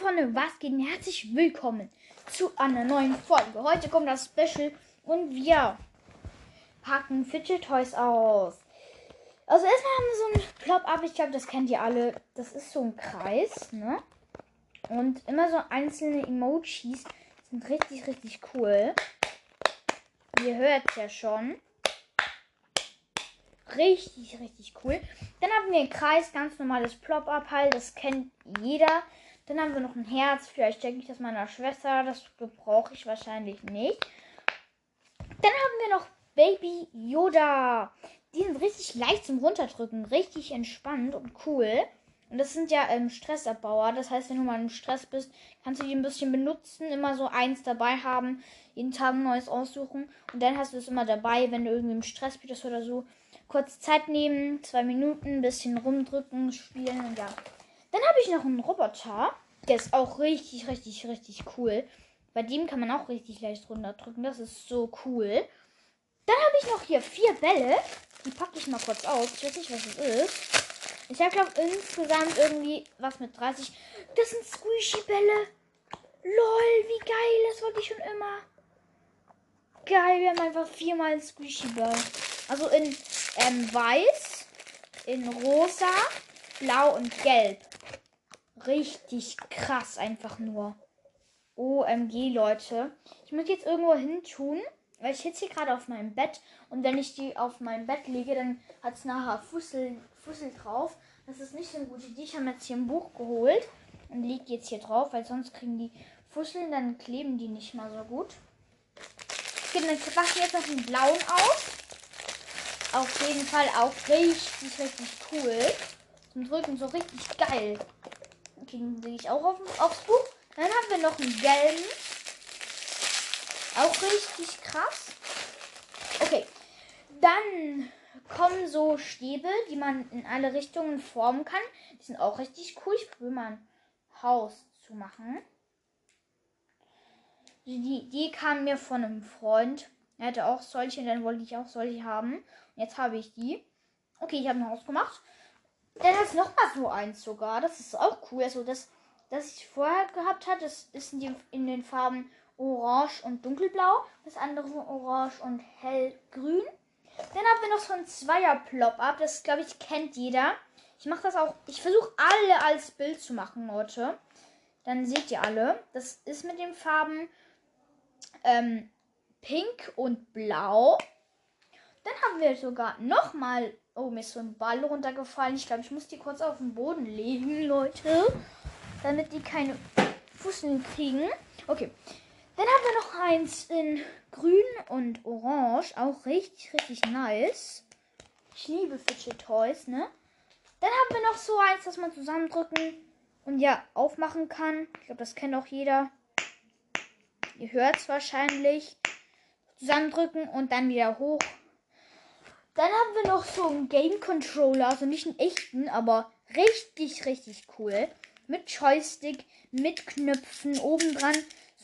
Freunde, was geht? Herzlich willkommen zu einer neuen Folge. Heute kommt das Special und wir packen Fidget Toys aus. Also erstmal haben wir so ein Plop-Up, ich glaube, das kennt ihr alle. Das ist so ein Kreis, ne? Und immer so einzelne Emojis sind richtig, richtig cool. Ihr hört ja schon. Richtig, richtig cool. Dann haben wir einen Kreis, ganz normales Plop-Up halt. Das kennt jeder. Dann haben wir noch ein Herz. Vielleicht denke ich das meiner Schwester. Das brauche ich wahrscheinlich nicht. Dann haben wir noch Baby Yoda. Die sind richtig leicht zum Runterdrücken. Richtig entspannt und cool. Und das sind ja ähm, Stressabbauer. Das heißt, wenn du mal im Stress bist, kannst du die ein bisschen benutzen. Immer so eins dabei haben. Jeden Tag ein neues aussuchen. Und dann hast du es immer dabei, wenn du irgendwie im Stress bist oder so. Kurz Zeit nehmen, zwei Minuten, ein bisschen rumdrücken, spielen und ja. Dann habe ich noch einen Roboter. Der ist auch richtig, richtig, richtig cool. Bei dem kann man auch richtig leicht runterdrücken. Das ist so cool. Dann habe ich noch hier vier Bälle. Die packe ich mal kurz aus. Ich weiß nicht, was es ist. Ich habe glaube insgesamt irgendwie was mit 30. Das sind Squishy-Bälle. Lol, wie geil. Das wollte ich schon immer. Geil, wir haben einfach viermal Squishy-Ball. Also in ähm, weiß, in rosa, blau und gelb. Richtig krass einfach nur. OMG, Leute. Ich muss jetzt irgendwo hin tun, weil ich sitze hier gerade auf meinem Bett und wenn ich die auf mein Bett lege, dann hat es nachher Fussel, Fussel drauf. Das ist nicht so eine gute Idee. Ich habe jetzt hier ein Buch geholt und liege jetzt hier drauf, weil sonst kriegen die Fusseln, dann kleben die nicht mal so gut. Okay, dann mache jetzt noch den blauen auf. Auf jeden Fall auch richtig, richtig cool. Zum Drücken so richtig geil. Den lege ich auch auf, aufs Buch. Dann haben wir noch einen gelben. Auch richtig krass. Okay, dann kommen so Stäbe, die man in alle Richtungen formen kann. Die sind auch richtig cool. Ich probiere mal ein Haus zu machen. Die, die kam mir von einem Freund. Er hatte auch solche, dann wollte ich auch solche haben. Und jetzt habe ich die. Okay, ich habe ein Haus gemacht. Dann es noch mal so eins sogar. Das ist auch cool. Also das, das ich vorher gehabt habe, das ist in, die, in den Farben Orange und Dunkelblau. Das andere Orange und Hellgrün. Dann haben wir noch so ein Zweier-Plop-Up. Das, glaube ich, kennt jeder. Ich mache das auch. Ich versuche alle als Bild zu machen, Leute. Dann seht ihr alle. Das ist mit den Farben ähm, Pink und Blau. Dann haben wir sogar nochmal. Oh, mir ist so ein Ball runtergefallen. Ich glaube, ich muss die kurz auf den Boden legen, Leute. Damit die keine Fußen kriegen. Okay. Dann haben wir noch eins in grün und orange. Auch richtig, richtig nice. Ich liebe Fidget Toys, ne? Dann haben wir noch so eins, das man zusammendrücken und ja, aufmachen kann. Ich glaube, das kennt auch jeder. Ihr hört es wahrscheinlich. Zusammendrücken und dann wieder hoch. Dann haben wir noch so einen Game Controller, also nicht einen echten, aber richtig, richtig cool. Mit Joystick, mit Knöpfen, oben dran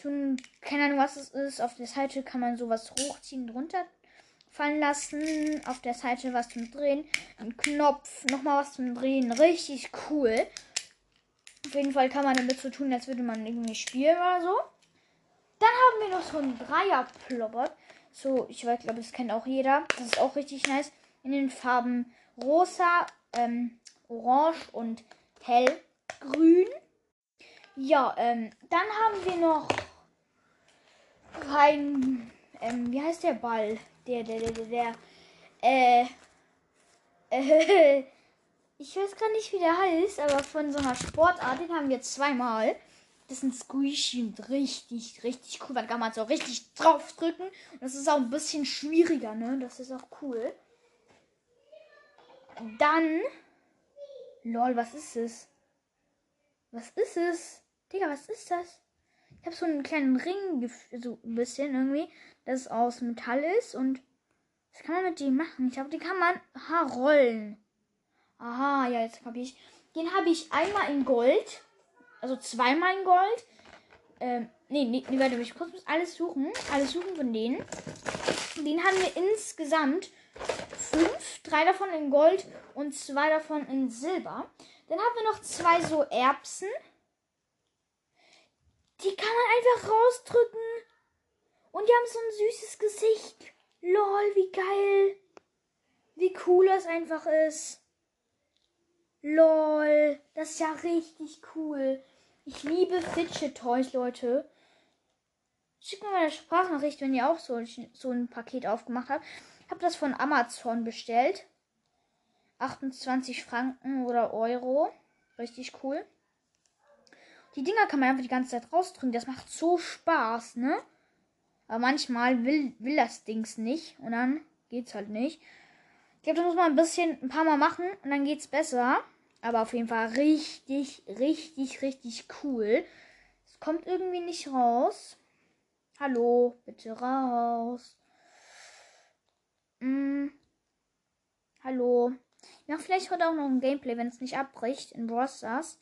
so ein, keine Ahnung, was es ist. Auf der Seite kann man sowas hochziehen, runterfallen lassen. Auf der Seite was zum Drehen. Ein Knopf, nochmal was zum Drehen. Richtig cool. Auf jeden Fall kann man damit so tun, als würde man irgendwie spielen oder so. Dann haben wir noch so einen Dreier-Plobbot. So, ich weiß, glaube, das kennt auch jeder. Das ist auch richtig nice. In den Farben rosa, ähm, orange und hellgrün. Ja, ähm, dann haben wir noch kein, ähm, wie heißt der Ball? Der, der, der, der, der, äh, äh, ich weiß gar nicht, wie der heißt, aber von so einer Sportart, den haben wir zweimal. Das sind Squishy und richtig, richtig cool. Da kann man so richtig drauf drücken. Und das ist auch ein bisschen schwieriger, ne? Das ist auch cool. Dann. Lol, was ist es? Was ist es? Digga, was ist das? Ich habe so einen kleinen Ring, so ein bisschen irgendwie, das aus Metall ist. Und was kann man mit dem machen? Ich glaube, den kann man aha, rollen. Aha, ja, jetzt habe ich. Den habe ich einmal in Gold. Also zweimal in Gold. Ähm, nee, nee, warte, ich kurz alles suchen. Alles suchen von denen. Den haben wir insgesamt fünf. Drei davon in Gold und zwei davon in Silber. Dann haben wir noch zwei so Erbsen. Die kann man einfach rausdrücken. Und die haben so ein süßes Gesicht. Lol, wie geil. Wie cool das einfach ist. Lol, das ist ja richtig cool. Ich liebe Fidget Toys, Leute. Schickt mir mal eine Sprachnachricht, wenn ihr auch so, so ein Paket aufgemacht habt. Ich habe das von Amazon bestellt. 28 Franken oder Euro. Richtig cool. Die Dinger kann man einfach die ganze Zeit rausdrücken. Das macht so Spaß, ne? Aber manchmal will, will das Dings nicht. Und dann geht's halt nicht. Ich glaube, das muss man ein bisschen, ein paar Mal machen. Und dann geht's besser. Aber auf jeden Fall richtig, richtig, richtig cool. Es kommt irgendwie nicht raus. Hallo, bitte raus. Hm. Hallo. Ich mache vielleicht heute auch noch ein Gameplay, wenn es nicht abbricht in Brawl Stars.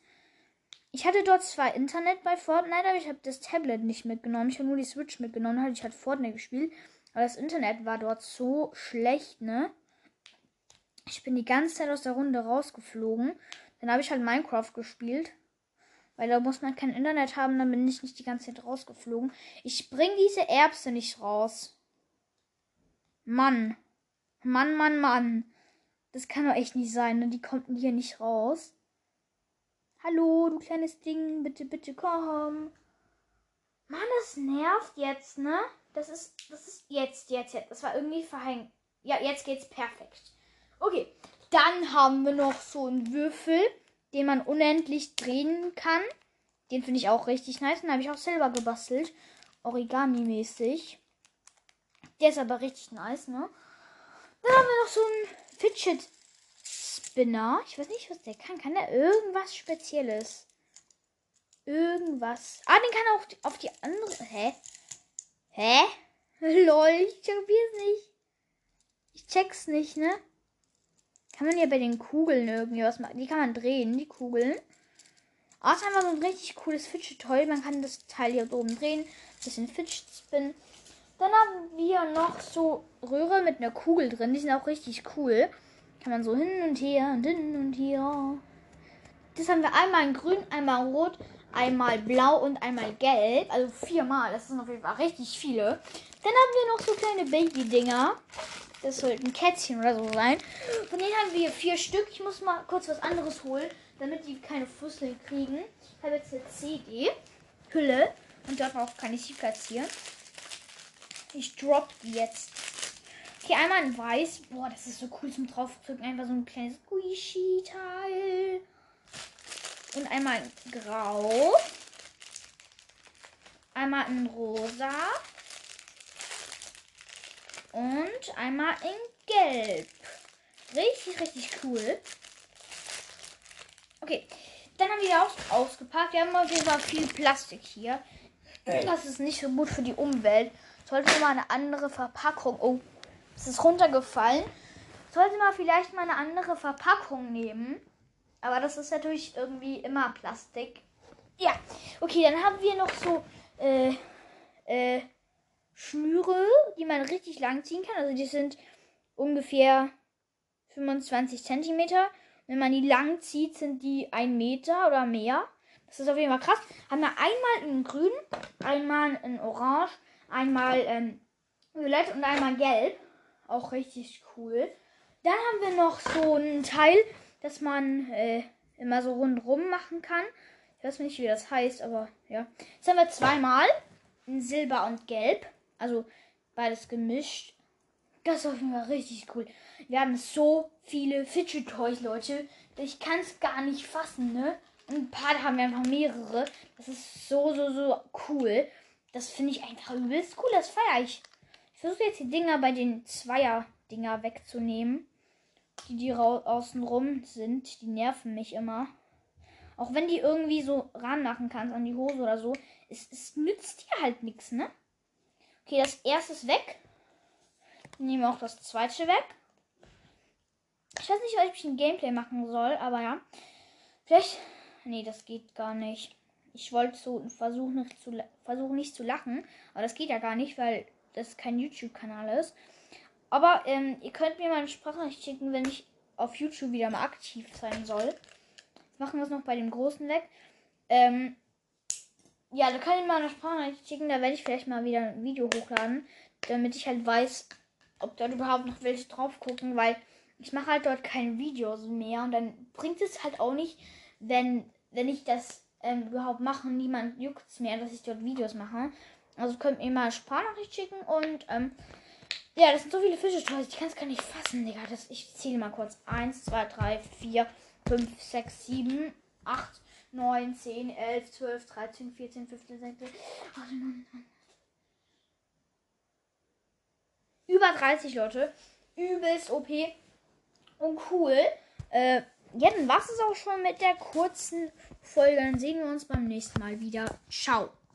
Ich hatte dort zwar Internet bei Fortnite, aber ich habe das Tablet nicht mitgenommen. Ich habe nur die Switch mitgenommen. Ich hatte Fortnite gespielt. Aber das Internet war dort so schlecht, ne? Ich bin die ganze Zeit aus der Runde rausgeflogen. Dann habe ich halt Minecraft gespielt. Weil da muss man kein Internet haben, dann bin ich nicht die ganze Zeit rausgeflogen. Ich bring diese Erbse nicht raus. Mann. Mann, Mann, Mann. Das kann doch echt nicht sein, ne? Die kommt hier nicht raus. Hallo, du kleines Ding, bitte, bitte komm. Mann, das nervt jetzt, ne? Das ist, das ist jetzt, jetzt, jetzt. Das war irgendwie verhängt. Ja, jetzt geht's perfekt. Okay, dann haben wir noch so einen Würfel den man unendlich drehen kann. Den finde ich auch richtig nice. Den habe ich auch selber gebastelt. Origami-mäßig. Der ist aber richtig nice, ne? Dann haben wir noch so einen Fidget Spinner. Ich weiß nicht, was der kann. Kann der irgendwas Spezielles? Irgendwas. Ah, den kann er auch auf die andere. Hä? Hä? Lol, ich kapier's nicht. Ich check's nicht, ne? Kann man ja bei den Kugeln irgendwie was machen. Die kann man drehen, die Kugeln. Außer einfach so ein richtig cooles Fidget Toy. Man kann das Teil hier oben drehen. Bisschen Fidget Spin. Dann haben wir noch so Röhre mit einer Kugel drin. Die sind auch richtig cool. Kann man so hin und her und hin und her. Das haben wir einmal in grün, einmal in rot, einmal blau und einmal gelb. Also viermal. Das sind auf jeden Fall richtig viele. Dann haben wir noch so kleine Baby-Dinger. Das sollte ein Kätzchen oder so sein. Von denen haben wir vier Stück. Ich muss mal kurz was anderes holen, damit die keine Fussel kriegen. Ich habe jetzt eine CD-Hülle und dort auch kann ich sie platzieren. Ich drop die jetzt. Okay, einmal in weiß. Boah, das ist so cool zum draufdrücken. Einfach so ein kleines Squishy-Teil. Und einmal in grau. Einmal in rosa und einmal in Gelb. Richtig, richtig cool. Okay, dann haben wir auch ausgepackt. Wir haben auf jeden Fall viel Plastik hier. Das ist nicht so gut für die Umwelt. Sollte mal eine andere Verpackung. Oh, es ist runtergefallen. Sollte mal vielleicht mal eine andere Verpackung nehmen. Aber das ist natürlich irgendwie immer Plastik. Ja, okay, dann haben wir noch so äh, äh, Schnüre, die man richtig lang ziehen kann. Also die sind ungefähr 25 Zentimeter. Wenn man die lang zieht, sind die ein Meter oder mehr. Das ist auf jeden Fall krass. Haben wir einmal in grün, einmal in orange, einmal in violett und einmal gelb. Auch richtig cool. Dann haben wir noch so ein Teil, das man äh, immer so rundrum machen kann. Ich weiß nicht, wie das heißt, aber ja. Jetzt haben wir zweimal in Silber und Gelb. Also beides gemischt. Das ist auf jeden Fall richtig cool. Wir haben so viele Fidget Toys, Leute. Ich kann es gar nicht fassen, ne? Ein paar haben wir einfach mehrere. Das ist so, so, so cool. Das finde ich einfach übelst cool. Das feiere ich. Ich versuche jetzt die Dinger bei den Zweier-Dinger wegzunehmen. Die, die außen rum sind. Die nerven mich immer. Auch wenn die irgendwie so ranmachen kannst an die Hose oder so. Es, es nützt dir halt nichts, ne? Okay, das erste ist weg. Ich nehme auch das zweite weg. Ich weiß nicht, ob ich ein Gameplay machen soll, aber ja. Vielleicht. Nee, das geht gar nicht. Ich wollte so versuchen nicht, zu, versuchen nicht zu lachen. Aber das geht ja gar nicht, weil das kein YouTube-Kanal ist. Aber ähm, ihr könnt mir mal eine Sprachnachricht schicken, wenn ich auf YouTube wieder mal aktiv sein soll. Machen wir es noch bei dem großen weg. Ähm, Ja, da kann ich mal eine Sprachnachricht schicken. Da werde ich vielleicht mal wieder ein Video hochladen, damit ich halt weiß, ob dort überhaupt noch welche drauf gucken, weil ich mache halt dort keine Videos mehr und dann bringt es halt auch nicht, wenn, wenn ich das ähm, überhaupt mache. Niemand juckt es mehr, dass ich dort Videos mache. Also könnt ihr mal eine Sprachnachricht schicken und ähm, ja, das sind so viele Fische, ich kann es gar nicht fassen, Digga. Das, ich zähle mal kurz. 1, 2, 3, 4, 5, 6, 7, 8, 9, 10, 11, 12, 13, 14, 15, 16, 18, 19, 20. Über 30 Leute. Übelst OP und cool. Äh, ja, dann war es auch schon mit der kurzen Folge. Dann sehen wir uns beim nächsten Mal wieder. Ciao.